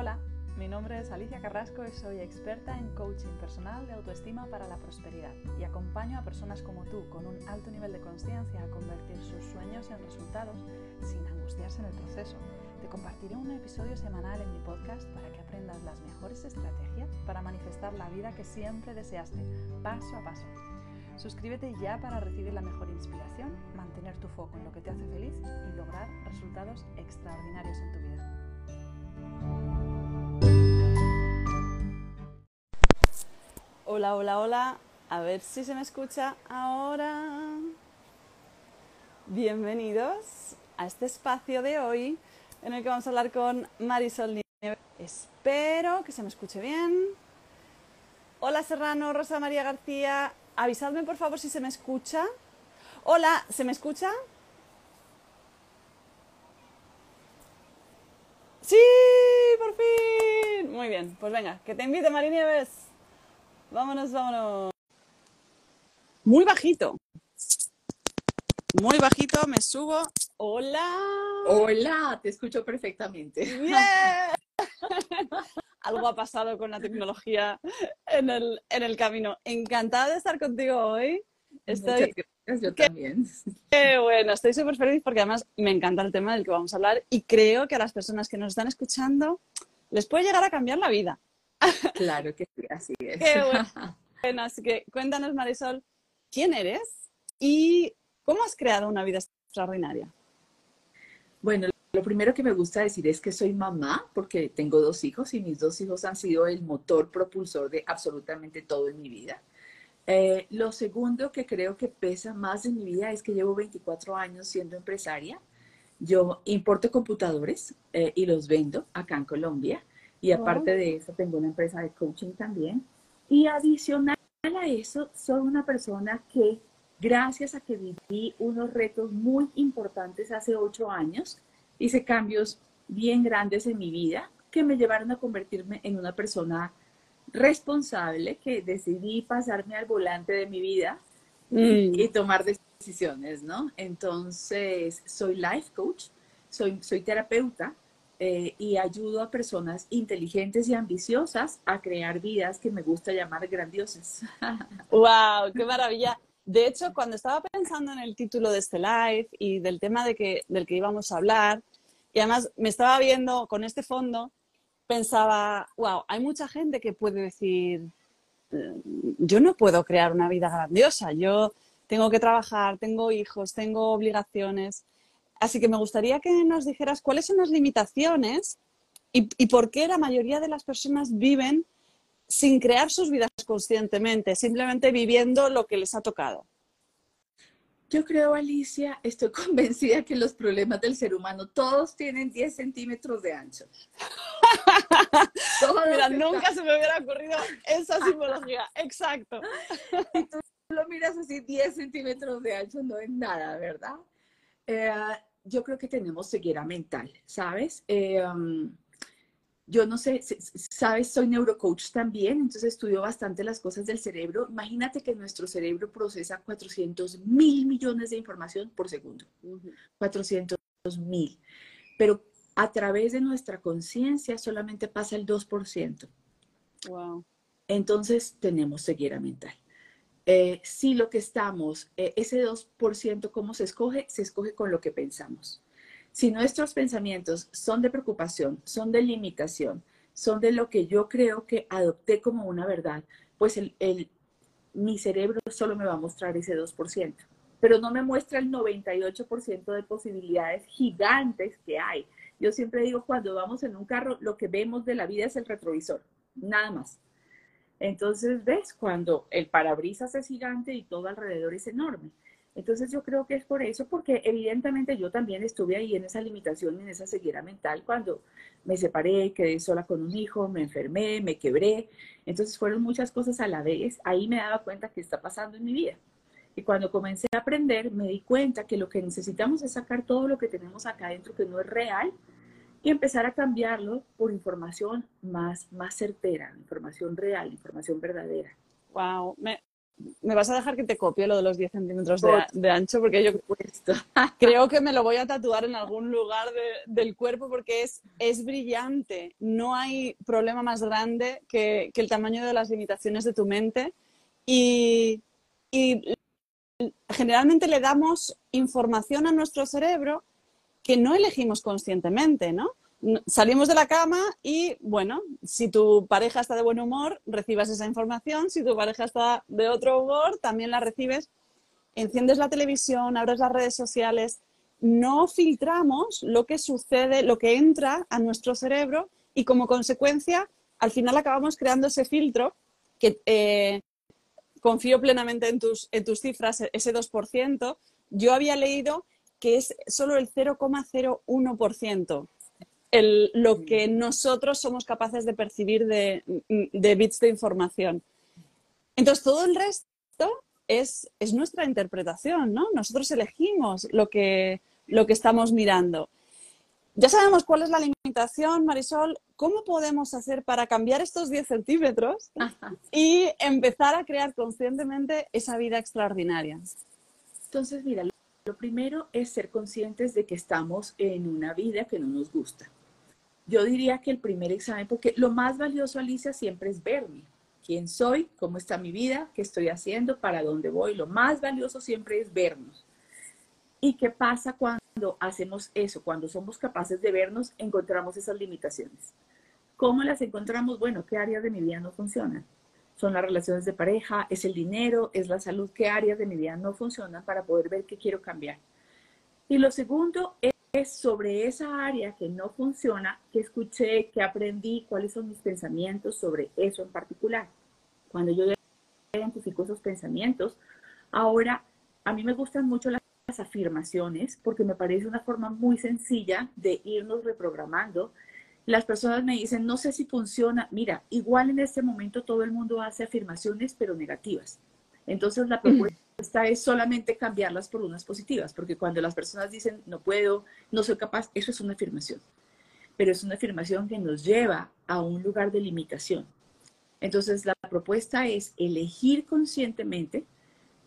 Hola, mi nombre es Alicia Carrasco y soy experta en coaching personal de autoestima para la prosperidad y acompaño a personas como tú con un alto nivel de conciencia a convertir sus sueños en resultados sin angustiarse en el proceso. Te compartiré un episodio semanal en mi podcast para que aprendas las mejores estrategias para manifestar la vida que siempre deseaste, paso a paso. Suscríbete ya para recibir la mejor inspiración, mantener tu foco en lo que te hace feliz y lograr resultados extraordinarios en tu vida. Hola, hola, hola. A ver si se me escucha ahora. Bienvenidos a este espacio de hoy en el que vamos a hablar con Marisol Nieves. Espero que se me escuche bien. Hola Serrano, Rosa María García. Avisadme por favor si se me escucha. Hola, ¿se me escucha? Sí, por fin. Muy bien, pues venga, que te invite Mari Nieves. Vámonos, vámonos. Muy bajito. Muy bajito, me subo. Hola. Hola, te escucho perfectamente. Bien. Algo ha pasado con la tecnología en el, en el camino. Encantada de estar contigo hoy. Estoy... Muchas gracias, yo también. Qué bueno, estoy súper feliz porque además me encanta el tema del que vamos a hablar y creo que a las personas que nos están escuchando les puede llegar a cambiar la vida. Claro que sí, así es. Qué bueno. Bueno, así que cuéntanos, Marisol, ¿quién eres y cómo has creado una vida extraordinaria? Bueno, lo primero que me gusta decir es que soy mamá porque tengo dos hijos y mis dos hijos han sido el motor propulsor de absolutamente todo en mi vida. Eh, lo segundo que creo que pesa más en mi vida es que llevo 24 años siendo empresaria. Yo importo computadores eh, y los vendo acá en Colombia. Y aparte de eso, tengo una empresa de coaching también. Y adicional a eso, soy una persona que, gracias a que viví unos retos muy importantes hace ocho años, hice cambios bien grandes en mi vida que me llevaron a convertirme en una persona responsable, que decidí pasarme al volante de mi vida Mm. y tomar decisiones, ¿no? Entonces, soy life coach, soy, soy terapeuta eh, y ayudo a personas inteligentes y ambiciosas a crear vidas que me gusta llamar grandiosas. ¡Wow! ¡Qué maravilla! De hecho, cuando estaba pensando en el título de este live y del tema de que, del que íbamos a hablar, y además me estaba viendo con este fondo, pensaba, wow, hay mucha gente que puede decir, eh, yo no puedo crear una vida grandiosa, yo tengo que trabajar, tengo hijos, tengo obligaciones. Así que me gustaría que nos dijeras cuáles son las limitaciones y, y por qué la mayoría de las personas viven sin crear sus vidas conscientemente, simplemente viviendo lo que les ha tocado. Yo creo, Alicia, estoy convencida que los problemas del ser humano todos tienen 10 centímetros de ancho. Mira, nunca se me hubiera ocurrido esa simbología. Exacto. y tú lo miras así 10 centímetros de ancho, no es nada, ¿verdad? Eh, yo creo que tenemos ceguera mental, ¿sabes? Eh, um, yo no sé, ¿sabes? Soy neurocoach también, entonces estudio bastante las cosas del cerebro. Imagínate que nuestro cerebro procesa 400 mil millones de información por segundo. 400 mil. Pero a través de nuestra conciencia solamente pasa el 2%. Wow. Entonces tenemos ceguera mental. Eh, si lo que estamos, eh, ese 2%, ¿cómo se escoge? Se escoge con lo que pensamos. Si nuestros pensamientos son de preocupación, son de limitación, son de lo que yo creo que adopté como una verdad, pues mi cerebro solo me va a mostrar ese 2%, pero no me muestra el 98% de posibilidades gigantes que hay. Yo siempre digo, cuando vamos en un carro, lo que vemos de la vida es el retrovisor, nada más. Entonces, ves, cuando el parabrisas es gigante y todo alrededor es enorme. Entonces, yo creo que es por eso, porque evidentemente yo también estuve ahí en esa limitación, en esa ceguera mental, cuando me separé, quedé sola con un hijo, me enfermé, me quebré. Entonces, fueron muchas cosas a la vez. Ahí me daba cuenta que está pasando en mi vida. Y cuando comencé a aprender, me di cuenta que lo que necesitamos es sacar todo lo que tenemos acá adentro que no es real y empezar a cambiarlo por información más, más certera, información real, información verdadera. Wow. Me, me vas a dejar que te copie lo de los 10 centímetros de, ancho, porque yo creo que me lo voy a tatuar en algún lugar del cuerpo porque es, es brillante. No hay problema más grande que, el tamaño de las limitaciones de tu mente. Y, y generalmente le damos información a nuestro cerebro que no elegimos conscientemente, ¿no? salimos de la cama y, bueno, si tu pareja está de buen humor, recibas esa información. Si tu pareja está de otro humor, también la recibes. Enciendes la televisión, abres las redes sociales. No filtramos lo que sucede, lo que entra a nuestro cerebro y como consecuencia, al final acabamos creando ese filtro que eh, confío plenamente en tus, en tus cifras, ese 2%. Yo había leído que es solo el 0,01% lo que nosotros somos capaces de percibir de, bits de información. Entonces, todo el resto es, nuestra interpretación, ¿no? Nosotros elegimos lo que, lo que estamos mirando. Ya sabemos cuál es la limitación, Marisol. ¿Cómo podemos hacer para cambiar estos 10 centímetros y empezar a crear conscientemente esa vida extraordinaria? Entonces, mira, lo primero es ser conscientes de que estamos en una vida que no nos gusta. Yo diría que el primer examen, porque lo más valioso, Alicia, siempre es verme. ¿Quién soy? ¿Cómo está mi vida? ¿Qué estoy haciendo? ¿Para dónde voy? Lo más valioso siempre es vernos. ¿Y qué pasa cuando hacemos eso? Cuando somos capaces de vernos, encontramos esas limitaciones. ¿Cómo las encontramos? Bueno, ¿qué áreas de mi vida no funcionan? Son las relaciones de pareja, es el dinero, es la salud, ¿qué áreas de mi vida no funcionan para poder ver qué quiero cambiar? Y lo segundo es sobre esa área que no funciona, que escuché, que aprendí, cuáles son mis pensamientos sobre eso en particular. Cuando yo identifico esos pensamientos, ahora a mí me gustan mucho las afirmaciones porque me parece una forma muy sencilla de irnos reprogramando. Las personas me dicen, no sé si funciona. Mira, igual en este momento todo el mundo hace afirmaciones, pero negativas. Entonces la propuesta esta es solamente cambiarlas por unas positivas, porque cuando las personas dicen no puedo, no soy capaz, eso es una afirmación. Pero es una afirmación que nos lleva a un lugar de limitación. Entonces, la propuesta es elegir conscientemente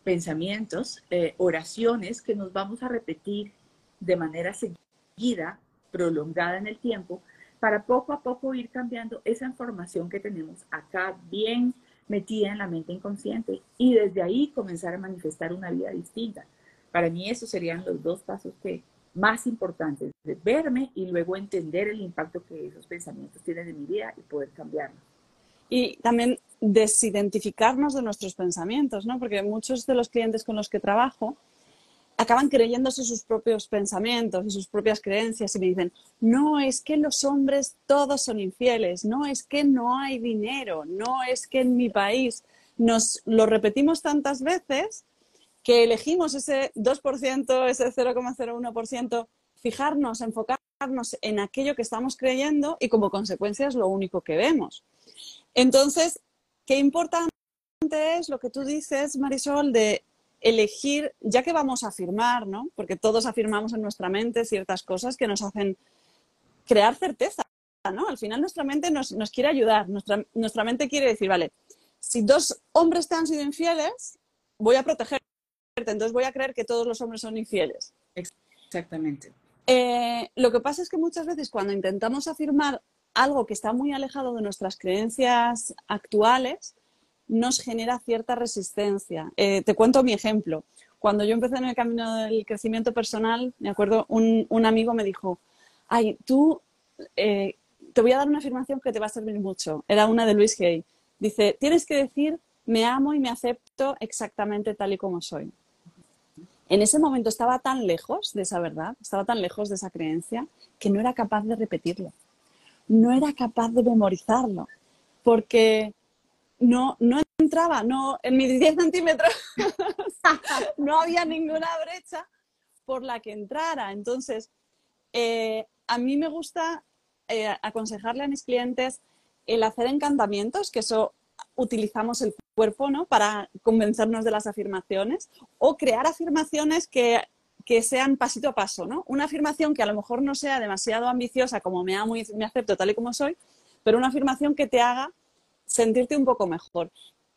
pensamientos, eh, oraciones que nos vamos a repetir de manera seguida, prolongada en el tiempo, para poco a poco ir cambiando esa información que tenemos acá bien metida en la mente inconsciente y desde ahí comenzar a manifestar una vida distinta. Para mí esos serían los dos pasos que más importantes, verme y luego entender el impacto que esos pensamientos tienen en mi vida y poder cambiarlos. Y también desidentificarnos de nuestros pensamientos, ¿no? Porque muchos de los clientes con los que trabajo acaban creyéndose sus propios pensamientos y sus propias creencias y me dicen, no es que los hombres todos son infieles, no es que no hay dinero, no es que en mi país nos lo repetimos tantas veces que elegimos ese 2%, ese 0,01%, fijarnos, enfocarnos en aquello que estamos creyendo y como consecuencia es lo único que vemos. Entonces, qué importante es lo que tú dices, Marisol, de elegir, ya que vamos a afirmar, ¿no? Porque todos afirmamos en nuestra mente ciertas cosas que nos hacen crear certeza, ¿no? Al final nuestra mente nos, quiere ayudar, nuestra, nuestra mente quiere decir, vale, si dos hombres te han sido infieles, voy a protegerte, entonces voy a creer que todos los hombres son infieles. Exactamente. Eh, lo que pasa es que muchas veces cuando intentamos afirmar algo que está muy alejado de nuestras creencias actuales, nos genera cierta resistencia. Eh, te cuento mi ejemplo. Cuando yo empecé en el camino del crecimiento personal, me acuerdo, un, amigo me dijo, ay, tú, eh, te voy a dar una afirmación que te va a servir mucho. Era una de Luis Hay. Dice, tienes que decir, me amo y me acepto exactamente tal y como soy. En ese momento estaba tan lejos de esa verdad, estaba tan lejos de esa creencia, que no era capaz de repetirlo. No era capaz de memorizarlo. Porque no, no entraba, no, en mis 10 centímetros no había ninguna brecha por la que entrara. Entonces, eh, a mí me gusta eh, aconsejarle a mis clientes el hacer encantamientos, que eso utilizamos el cuerpo ¿no? para convencernos de las afirmaciones, o crear afirmaciones que, que, sean pasito a paso. ¿no? Una afirmación que a lo mejor no sea demasiado ambiciosa, como me amo me acepto tal y como soy, pero una afirmación que te haga sentirte un poco mejor.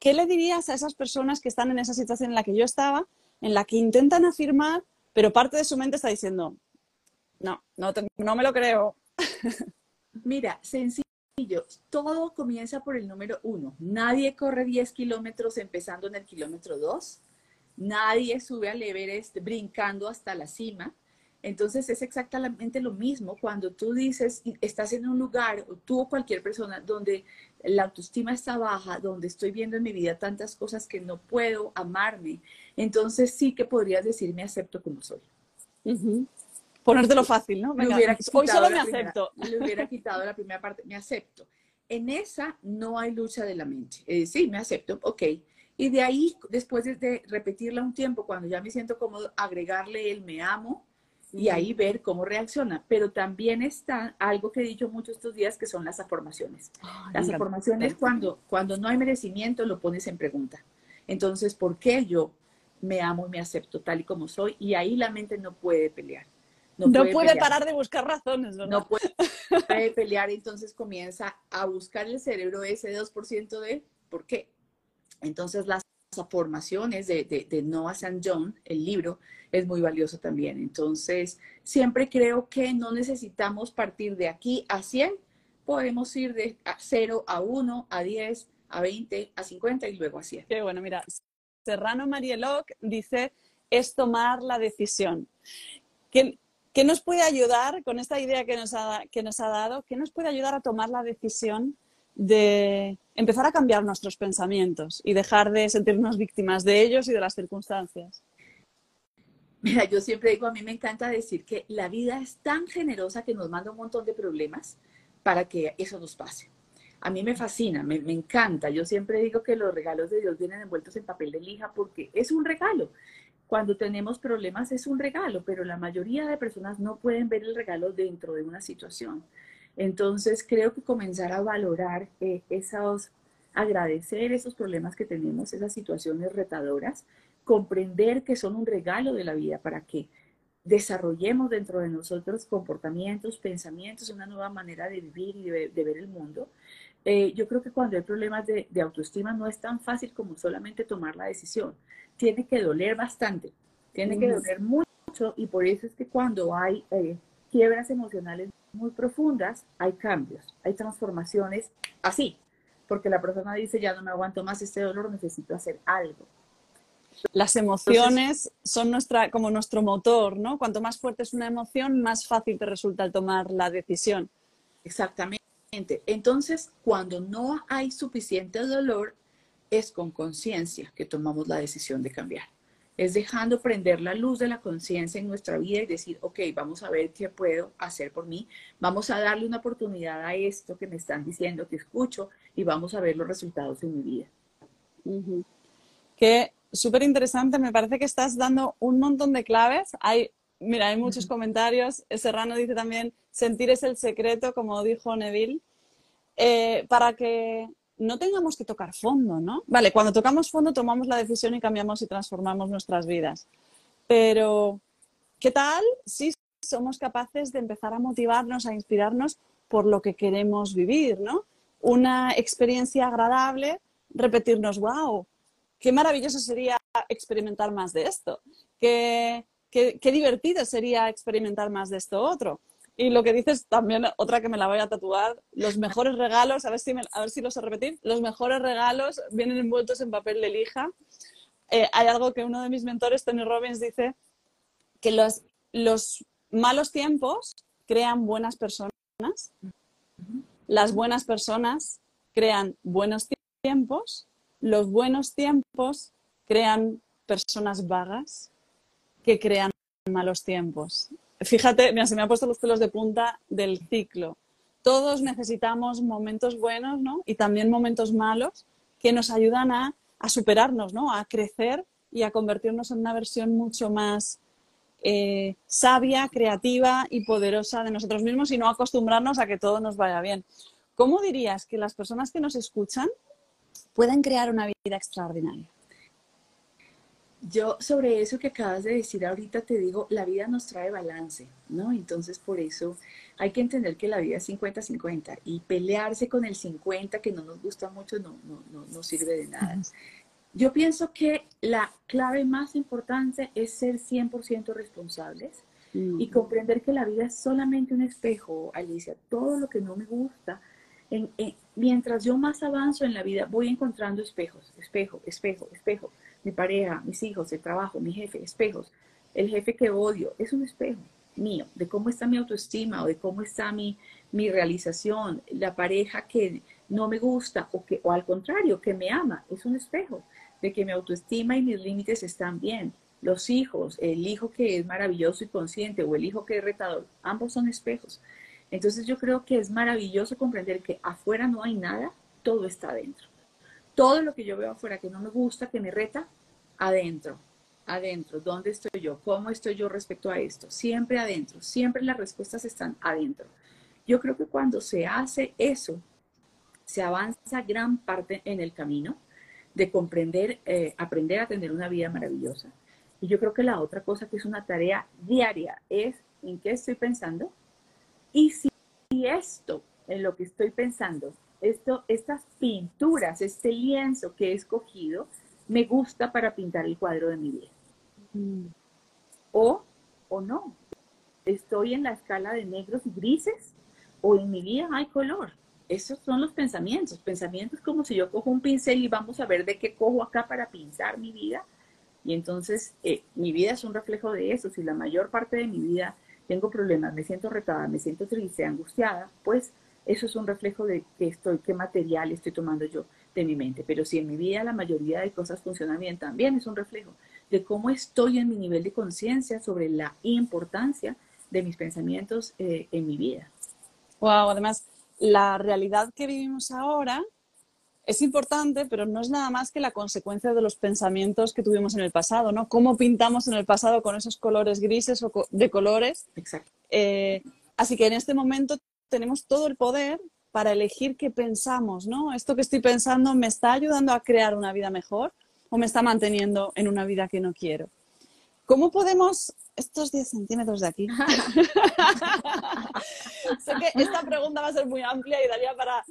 ¿qué le dirías a esas personas que están en esa situación en la que yo estaba, en la que intentan afirmar, pero parte de su mente está diciendo, no, no, me lo creo? Mira, sencillo. Todo comienza por el número uno. Nadie corre 10 kilómetros empezando en el kilómetro 2. Nadie sube al Everest brincando hasta la cima. Entonces es exactamente lo mismo cuando tú dices, estás en un lugar, o tú o cualquier persona, donde la autoestima está baja, donde estoy viendo en mi vida tantas cosas que no puedo amarme, entonces sí que podrías decir, me acepto como soy. Ponértelo fácil, ¿no? hoy solo me acepto. Le hubiera quitado la primera parte, me acepto. En esa no hay lucha de la mente. Eh, sí, me acepto, ok. Y de ahí, después de repetirla un tiempo, cuando ya me siento cómodo, agregarle el me amo, y ahí ver cómo reacciona. Pero también está algo que he dicho mucho estos días, que son las afirmaciones. las afirmaciones, cuando, cuando no hay merecimiento, lo pones en pregunta. Entonces, ¿por qué yo me amo y me acepto tal y como soy? Y ahí la mente no puede pelear. No, puede, parar de buscar razones, ¿no? No puede, pelear, entonces comienza a buscar el cerebro ese 2% de ¿por qué? Entonces las formaciones de, de, Noah St. John, el libro, es muy valioso también. Entonces, siempre creo que no necesitamos partir de aquí a 100, podemos ir de 0 a 1, a 10, a 20, a 50 y luego a 100. Qué bueno, mira, Serrano Marieloc dice, es tomar la decisión. ¿Qué, ¿Qué, nos puede ayudar con esta idea que nos, ha, que nos ha dado? ¿Qué nos puede ayudar a tomar la decisión de empezar a cambiar nuestros pensamientos y dejar de sentirnos víctimas de ellos y de las circunstancias. Mira, yo siempre digo, a mí me encanta decir que la vida es tan generosa que nos manda un montón de problemas para que eso nos pase. A mí me fascina, me, me, encanta. Yo siempre digo que los regalos de Dios vienen envueltos en papel de lija porque es un regalo. Cuando tenemos problemas es un regalo, pero la mayoría de personas no pueden ver el regalo dentro de una situación. Entonces, creo que comenzar a valorar eh, esos, agradecer esos problemas que tenemos, esas situaciones retadoras, comprender que son un regalo de la vida para que desarrollemos dentro de nosotros comportamientos, pensamientos, una nueva manera de vivir y de, ver el mundo. Eh, yo creo que cuando hay problemas de, autoestima no es tan fácil como solamente tomar la decisión. Tiene que doler bastante, tiene que doler mucho y por eso es que cuando hay eh, quiebras emocionales muy profundas, hay cambios, hay transformaciones así, porque la persona dice, ya no me aguanto más este dolor, necesito hacer algo. Las emociones son nuestra, como nuestro motor, ¿no? Cuanto más fuerte es una emoción, más fácil te resulta tomar la decisión. Exactamente. Entonces, cuando no hay suficiente dolor, es con conciencia que tomamos la decisión de cambiar es dejando prender la luz de la conciencia en nuestra vida y decir, ok, vamos a ver qué puedo hacer por mí, vamos a darle una oportunidad a esto que me están diciendo, que escucho, y vamos a ver los resultados en mi vida. Qué súper interesante, me parece que estás dando un montón de claves. Hay, mira, hay muchos comentarios. Serrano dice también, sentir es el secreto, como dijo Neville, eh, para que no tengamos que tocar fondo, ¿no? Vale, cuando tocamos fondo tomamos la decisión y cambiamos y transformamos nuestras vidas. Pero, ¿qué tal si somos capaces de empezar a motivarnos, a inspirarnos por lo que queremos vivir, ¿no? Una experiencia agradable, repetirnos, wow, qué maravilloso sería experimentar más de esto, qué, qué, qué divertido sería experimentar más de esto otro. Y lo que dices también, otra que me la voy a tatuar, los mejores regalos, a ver si, a ver si lo sé repetir, los mejores regalos vienen envueltos en papel de lija. Eh, hay algo que uno de mis mentores, Tony Robbins, dice, que los, los malos tiempos crean buenas personas, las buenas personas crean buenos tiempos, los buenos tiempos crean personas vagas que crean malos tiempos fíjate, mira, se me han puesto los pelos de punta del ciclo. Todos necesitamos momentos buenos, ¿no? Y también momentos malos que nos ayudan a, superarnos, ¿no? A crecer y a convertirnos en una versión mucho más eh, sabia, creativa y poderosa de nosotros mismos y no acostumbrarnos a que todo nos vaya bien. ¿Cómo dirías que las personas que nos escuchan pueden crear una vida extraordinaria? Yo sobre eso que acabas de decir ahorita te digo, la vida nos trae balance, ¿no? Entonces por eso hay que entender que la vida es 50-50 y pelearse con el 50 que no nos gusta mucho no, no, no, sirve de nada. Yo pienso que la clave más importante es ser 100% responsables y comprender que la vida es solamente un espejo, Alicia. Todo lo que no me gusta, mientras yo más avanzo en la vida, voy encontrando espejos, espejo, espejo, espejo. Mi pareja, mis hijos, el trabajo, mi jefe, espejos. El jefe que odio es un espejo mío, de cómo está mi autoestima o de cómo está mi, mi realización. La pareja que no me gusta o, que, o al contrario, que me ama, es un espejo de que mi autoestima y mis límites están bien los hijos, el hijo que es maravilloso y consciente o el hijo que es retador, ambos son espejos. Entonces yo creo que es maravilloso comprender que afuera no hay nada, todo está adentro. Todo lo que yo veo afuera que no me gusta, que me reta, adentro, adentro. ¿Dónde estoy yo? ¿Cómo estoy yo respecto a esto? Siempre adentro, siempre las respuestas están adentro. Yo creo que cuando se hace eso, se avanza gran parte en el camino de comprender, eh, aprender a tener una vida maravillosa y yo creo que la otra cosa que es una tarea diaria es en qué estoy pensando y si, esto, en lo que estoy pensando, esto, estas pinturas, este lienzo que he escogido, me gusta para pintar el cuadro de mi vida. Mm. O, o no. Estoy en la escala de negros y grises o en mi vida hay color. Esos son los pensamientos. Pensamientos como si yo cojo un pincel y vamos a ver de qué cojo acá para pintar mi vida y entonces eh, mi vida es un reflejo de eso. Si la mayor parte de mi vida tengo problemas, me siento retada, me siento triste, angustiada, pues eso es un reflejo de qué estoy, qué material estoy tomando yo de mi mente. Pero si en mi vida la mayoría de cosas funcionan bien, también es un reflejo de cómo estoy en mi nivel de conciencia sobre la importancia de mis pensamientos eh, en mi vida. Wow, además, la realidad que vivimos ahora es importante, pero no es nada más que la consecuencia de los pensamientos que tuvimos en el pasado, ¿no? Cómo pintamos en el pasado con esos colores grises o de colores. Exacto. Eh, así que en este momento tenemos todo el poder para elegir qué pensamos, ¿no? Esto que estoy pensando me está ayudando a crear una vida mejor o me está manteniendo en una vida que no quiero. ¿Cómo podemos estos 10 centímetros de aquí? sé que esta pregunta va a ser muy amplia y daría para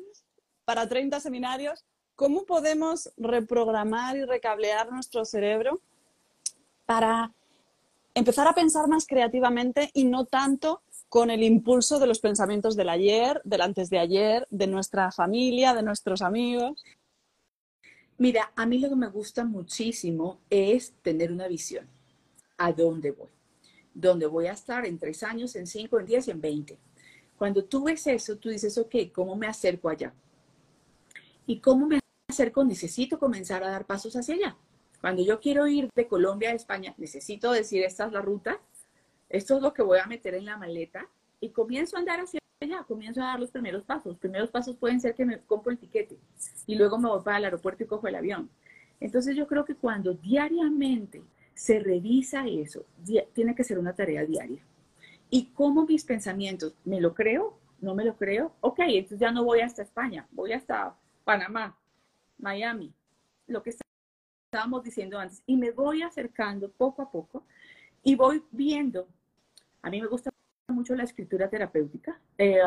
para 30 seminarios, ¿cómo podemos reprogramar y recablear nuestro cerebro para empezar a pensar más creativamente y no tanto con el impulso de los pensamientos del ayer, del antes de ayer, de nuestra familia, de nuestros amigos? Mira, a mí lo que me gusta muchísimo es tener una visión. ¿A dónde voy? ¿Dónde voy a estar en tres años, en cinco, en diez y en veinte? Cuando tú ves eso, tú dices, ok, ¿cómo me acerco allá? ¿Y cómo me acerco? Necesito comenzar a dar pasos hacia allá. Cuando yo quiero ir de Colombia a España, necesito decir, esta es la ruta, esto es lo que voy a meter en la maleta y comienzo a andar hacia allá, comienzo a dar los primeros pasos. Los primeros pasos pueden ser que me compro el tiquete y luego me voy para el aeropuerto y cojo el avión. Entonces yo creo que cuando diariamente se revisa eso, tiene que ser una tarea diaria. ¿Y cómo mis pensamientos? ¿Me lo creo? ¿No me lo creo? Ok, entonces ya no voy hasta España, voy hasta Panamá, Miami, lo que estábamos diciendo antes. Y me voy acercando poco a poco y voy viendo. A mí me gusta mucho la escritura terapéutica. Eh,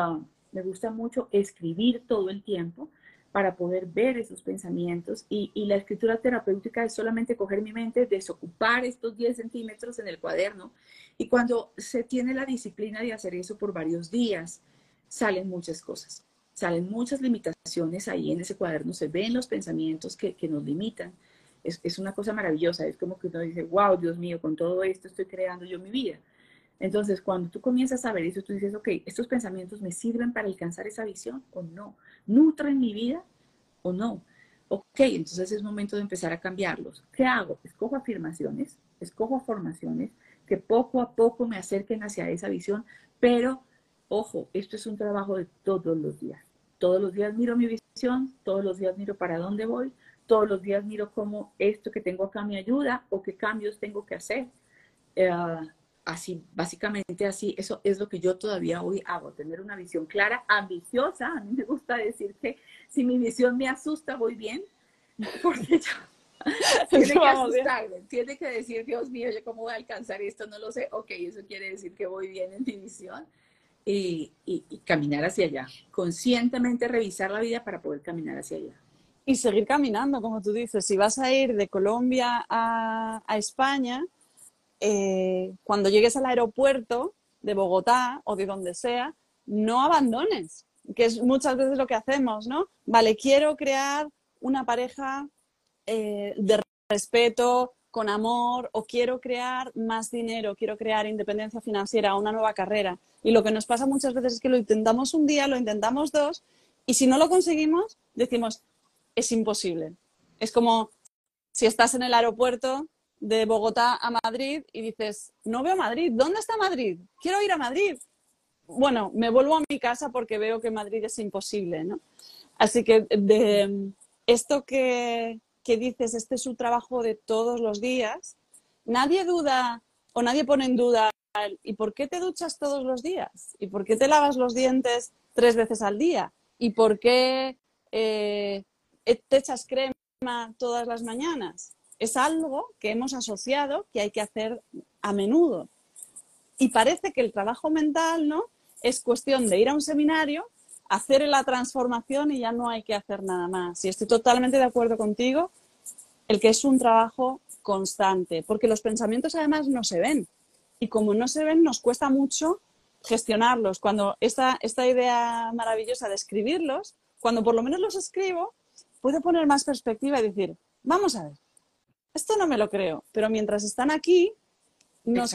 me gusta mucho escribir todo el tiempo para poder ver esos pensamientos. Y, y, la escritura terapéutica es solamente coger mi mente, desocupar estos 10 centímetros en el cuaderno. Y cuando se tiene la disciplina de hacer eso por varios días, salen muchas cosas salen muchas limitaciones ahí en ese cuaderno, se ven los pensamientos que, nos limitan. Es, es, una cosa maravillosa, es como que uno dice, wow, Dios mío, con todo esto estoy creando yo mi vida. Entonces, cuando tú comienzas a ver eso, tú dices, ok, estos pensamientos me sirven para alcanzar esa visión o no, nutren mi vida o no. Ok, entonces es momento de empezar a cambiarlos. ¿Qué hago? Escojo afirmaciones, escojo formaciones que poco a poco me acerquen hacia esa visión, pero ojo, esto es un trabajo de todos los días. Todos los días miro mi visión, todos los días miro para dónde voy, todos los días miro cómo esto que tengo acá me ayuda o qué cambios tengo que hacer. Eh, así, básicamente así, eso es lo que yo todavía hoy hago, tener una visión clara, ambiciosa. A mí me gusta decir que si mi visión me asusta, voy bien, porque yo, tiene que asustarme, tiene que decir, Dios mío, ¿yo cómo voy a alcanzar esto? No lo sé. Ok, eso quiere decir que voy bien en mi visión. Y, caminar hacia allá. Conscientemente revisar la vida para poder caminar hacia allá. Y seguir caminando, como tú dices. Si vas a ir de Colombia a, España, eh, cuando llegues al aeropuerto de Bogotá o de donde sea, no abandones, que es muchas veces lo que hacemos, ¿no? Vale, quiero crear una pareja eh, de respeto, con amor, o quiero crear más dinero, quiero crear independencia financiera, una nueva carrera. Y lo que nos pasa muchas veces es que lo intentamos un día, lo intentamos dos, y si no lo conseguimos, decimos, es imposible. Es como si estás en el aeropuerto de Bogotá a Madrid y dices, no veo Madrid, ¿dónde está Madrid? Quiero ir a Madrid. Bueno, me vuelvo a mi casa porque veo que Madrid es imposible, ¿no? Así que de esto que, dices, este es su trabajo de todos los días, nadie duda o nadie pone en duda, ¿y por qué te duchas todos los días? ¿Y por qué te lavas los dientes tres veces al día? ¿Y por qué eh, te echas crema todas las mañanas? Es algo que hemos asociado que hay que hacer a menudo. Y parece que el trabajo mental, ¿no? Es cuestión de ir a un seminario hacer la transformación y ya no hay que hacer nada más. Y estoy totalmente de acuerdo contigo, el que es un trabajo constante, porque los pensamientos además no se ven. Y como no se ven, nos cuesta mucho gestionarlos. Cuando esta, esta idea maravillosa de escribirlos, cuando por lo menos los escribo, puedo poner más perspectiva y decir, vamos a ver, esto no me lo creo, pero mientras están aquí, nos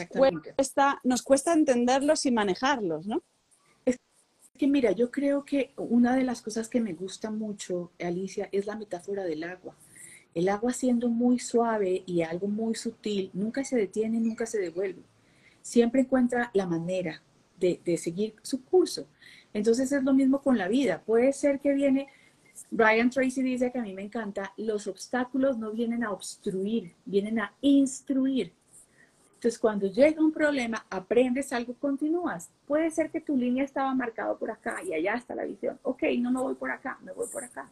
cuesta, nos cuesta entenderlos y manejarlos, ¿no? Que mira, yo creo que una de las cosas que me gusta mucho, Alicia, es la metáfora del agua. El agua siendo muy suave y algo muy sutil, nunca se detiene, nunca se devuelve. Siempre encuentra la manera de, seguir su curso. Entonces es lo mismo con la vida. Puede ser que viene, Brian Tracy dice que a mí me encanta, los obstáculos no vienen a obstruir, vienen a instruir. Entonces, cuando llega un problema, aprendes algo, continúas. Puede ser que tu línea estaba marcada por acá y allá está la visión. Ok, no me voy por acá, me voy por acá.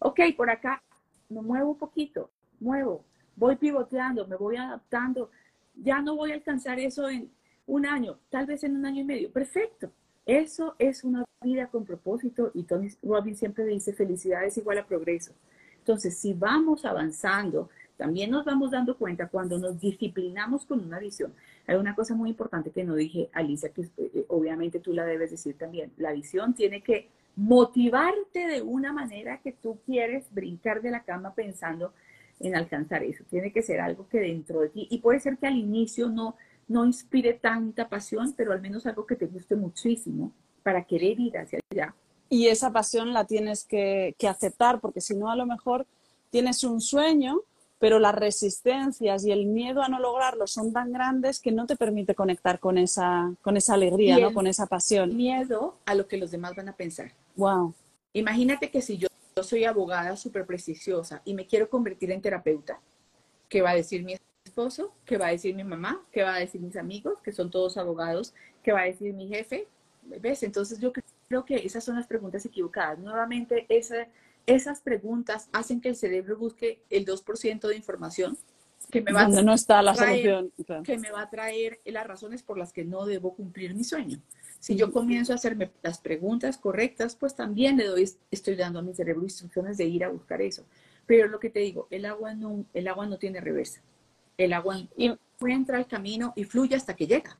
Ok, por acá, me muevo un poquito, muevo, voy pivoteando, me voy adaptando. Ya no voy a alcanzar eso en un año, tal vez en un año y medio. Perfecto. Eso es una vida con propósito y Tony Robbins siempre dice felicidad es igual a progreso. Entonces, si vamos avanzando, también nos vamos dando cuenta cuando nos disciplinamos con una visión. Hay una cosa muy importante que no dije, Alicia, que eh, obviamente tú la debes decir también. La visión tiene que motivarte de una manera que tú quieres brincar de la cama pensando en alcanzar eso. Tiene que ser algo que dentro de ti, y puede ser que al inicio no, no inspire tanta pasión, pero al menos algo que te guste muchísimo para querer ir hacia allá. Y esa pasión la tienes que, que aceptar, porque si no, a lo mejor tienes un sueño pero las resistencias y el miedo a no lograrlo son tan grandes que no te permite conectar con esa, con esa alegría, ¿no? con esa pasión. Miedo a lo que los demás van a pensar. Wow. Imagínate que si yo, soy abogada súper prestigiosa y me quiero convertir en terapeuta, ¿qué va a decir mi esposo? ¿Qué va a decir mi mamá? ¿Qué va a decir mis amigos, que son todos abogados? ¿Qué va a decir mi jefe? ¿Ves? Entonces yo creo que esas son las preguntas equivocadas. Nuevamente, esa esas preguntas hacen que el cerebro busque el 2% de información que me va a no está la traer, que me va a traer las razones por las que no debo cumplir mi sueño. Si yo comienzo a hacerme las preguntas correctas, pues también le doy, estoy dando a mi cerebro instrucciones de ir a buscar eso. Pero lo que te digo, el agua no, el agua no tiene reversa. El agua entra al camino y fluye hasta que llega.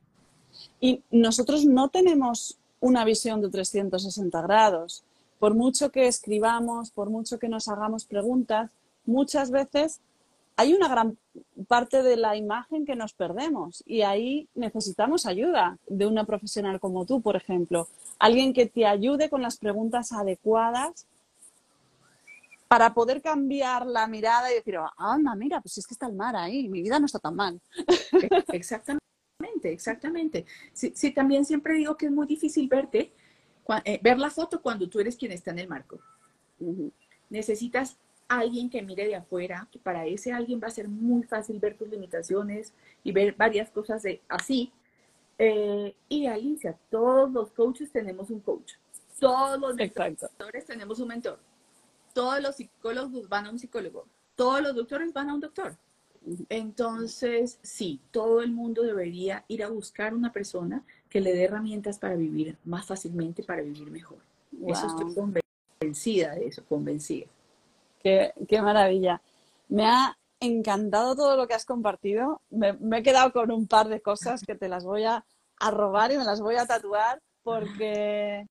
Y nosotros no tenemos una visión de 360 grados por mucho que escribamos, por mucho que nos hagamos preguntas, muchas veces hay una gran parte de la imagen que nos perdemos y ahí necesitamos ayuda de una profesional como tú, por ejemplo. Alguien que te ayude con las preguntas adecuadas para poder cambiar la mirada y decir, anda, mira, pues es que está el mar ahí, mi vida no está tan mal. Exactamente, exactamente. Sí, también siempre digo que es muy difícil verte eh, ver la foto cuando tú eres quien está en el marco. Necesitas alguien que mire de afuera, que para ese alguien va a ser muy fácil ver tus limitaciones y ver varias cosas de, así. Eh, y Alicia, todos los coaches tenemos un coach. Todos los mentores tenemos un mentor. Todos los psicólogos van a un psicólogo. todos los doctores van a un doctor. Entonces, sí, todo el mundo debería ir a buscar una persona que le dé herramientas para vivir más fácilmente, para vivir mejor. Eso estoy convencida de eso, convencida. Qué, qué, maravilla. Me ha encantado todo lo que has compartido. Me, he quedado con un par de cosas que te las voy a, a robar y me las voy a tatuar porque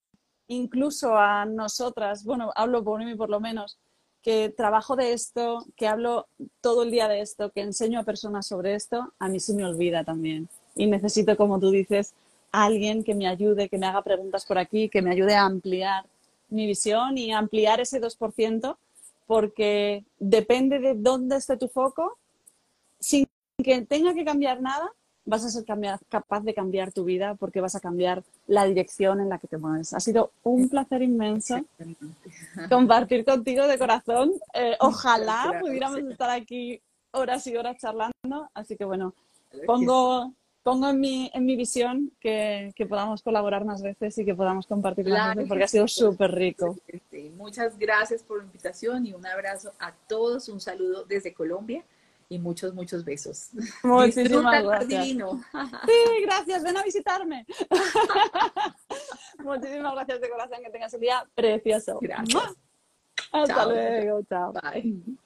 incluso a nosotras, bueno, hablo por mí por lo menos, que trabajo de esto, que hablo todo el día de esto, que enseño a personas sobre esto, a mí se me olvida también. Y necesito, como tú dices, alguien que me ayude, que me haga preguntas por aquí, que me ayude a ampliar mi visión y ampliar ese 2%, porque depende de dónde esté tu foco, sin que tenga que cambiar nada, vas a ser capaz de cambiar tu vida porque vas a cambiar la dirección en la que te mueves. Ha sido un placer inmenso compartir contigo de corazón. Eh, ojalá pudiéramos estar aquí horas y horas charlando. Así que bueno, pongo, pongo en, mi, en mi visión que, podamos colaborar más veces y que podamos compartir más veces porque ha sido súper rico. Muchas gracias por la invitación y un abrazo a todos. Un saludo desde Colombia y muchos, muchos besos. Muchísimas gracias. Sí, gracias, ven a visitarme. Muchísimas gracias de corazón, que tengas un día precioso. Gracias. Hasta luego, chao. Bye.